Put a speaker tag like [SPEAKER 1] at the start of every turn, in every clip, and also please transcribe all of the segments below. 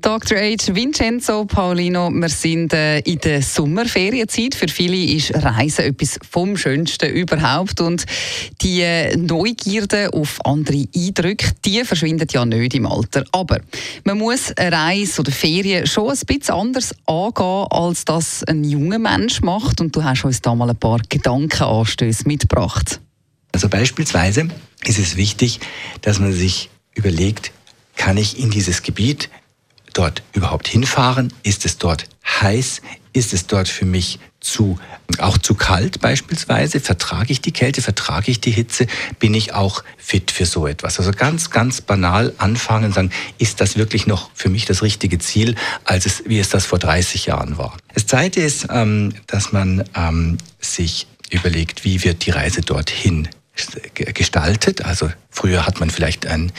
[SPEAKER 1] Dr. H. Vincenzo Paulino, wir sind äh, in der Sommerferienzeit. Für viele ist Reisen etwas vom Schönsten überhaupt. Und die äh, Neugierde auf andere Eindrücke, die verschwindet ja nicht im Alter. Aber man muss eine Reise oder Ferien schon ein bisschen anders angehen, als das ein junger Mensch macht. Und du hast uns da mal ein paar Gedankenanstöße mitgebracht.
[SPEAKER 2] Also beispielsweise ist es wichtig, dass man sich überlegt, kann ich in dieses Gebiet dort überhaupt hinfahren? Ist es dort heiß? Ist es dort für mich zu, auch zu kalt beispielsweise? Vertrage ich die Kälte? Vertrage ich die Hitze? Bin ich auch fit für so etwas? Also ganz, ganz banal anfangen und sagen, ist das wirklich noch für mich das richtige Ziel, als es, wie es das vor 30 Jahren war? Das Zweite ist, ähm, dass man ähm, sich überlegt, wie wird die Reise dorthin gestaltet. Also früher hat man vielleicht ein,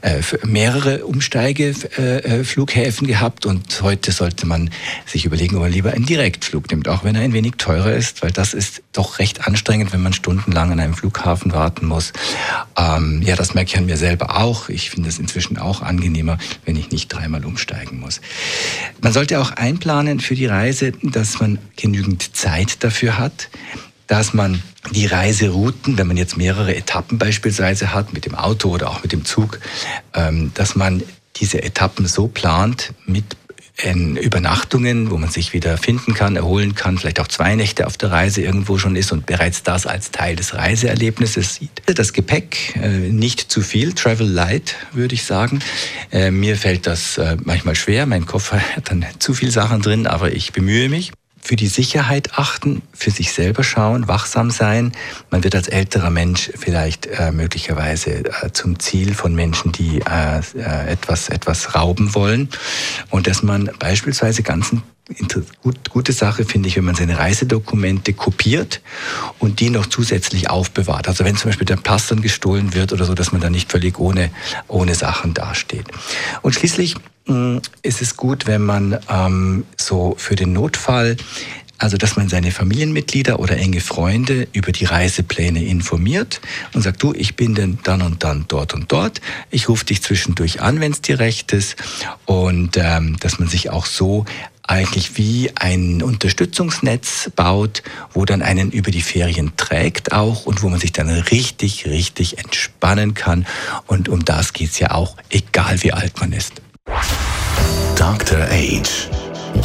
[SPEAKER 2] äh, mehrere Umsteigeflughäfen äh, gehabt und heute sollte man sich überlegen, ob man lieber einen Direktflug nimmt, auch wenn er ein wenig teurer ist, weil das ist doch recht anstrengend, wenn man stundenlang an einem Flughafen warten muss. Ähm, ja, das merke ich an mir selber auch. Ich finde es inzwischen auch angenehmer, wenn ich nicht dreimal umsteigen muss. Man sollte auch einplanen für die Reise, dass man genügend Zeit dafür hat dass man die Reiserouten, wenn man jetzt mehrere Etappen beispielsweise hat, mit dem Auto oder auch mit dem Zug, ähm, dass man diese Etappen so plant mit Übernachtungen, wo man sich wieder finden kann, erholen kann, vielleicht auch zwei Nächte auf der Reise irgendwo schon ist und bereits das als Teil des Reiseerlebnisses sieht. Das Gepäck, äh, nicht zu viel, Travel Light würde ich sagen. Äh, mir fällt das äh, manchmal schwer, mein Koffer hat dann zu viel Sachen drin, aber ich bemühe mich für die Sicherheit achten, für sich selber schauen, wachsam sein. Man wird als älterer Mensch vielleicht äh, möglicherweise äh, zum Ziel von Menschen, die äh, äh etwas, etwas rauben wollen. Und dass man beispielsweise ganzen Gut, gute Sache finde ich, wenn man seine Reisedokumente kopiert und die noch zusätzlich aufbewahrt. Also wenn zum Beispiel der Pass dann gestohlen wird oder so, dass man dann nicht völlig ohne, ohne Sachen dasteht. Und schließlich mh, ist es gut, wenn man ähm, so für den Notfall also, dass man seine Familienmitglieder oder enge Freunde über die Reisepläne informiert und sagt, du, ich bin denn dann und dann dort und dort. Ich rufe dich zwischendurch an, wenn es dir recht ist. Und ähm, dass man sich auch so eigentlich wie ein Unterstützungsnetz baut, wo dann einen über die Ferien trägt auch und wo man sich dann richtig, richtig entspannen kann. Und um das geht's ja auch, egal wie alt man ist.
[SPEAKER 3] Dr. Age.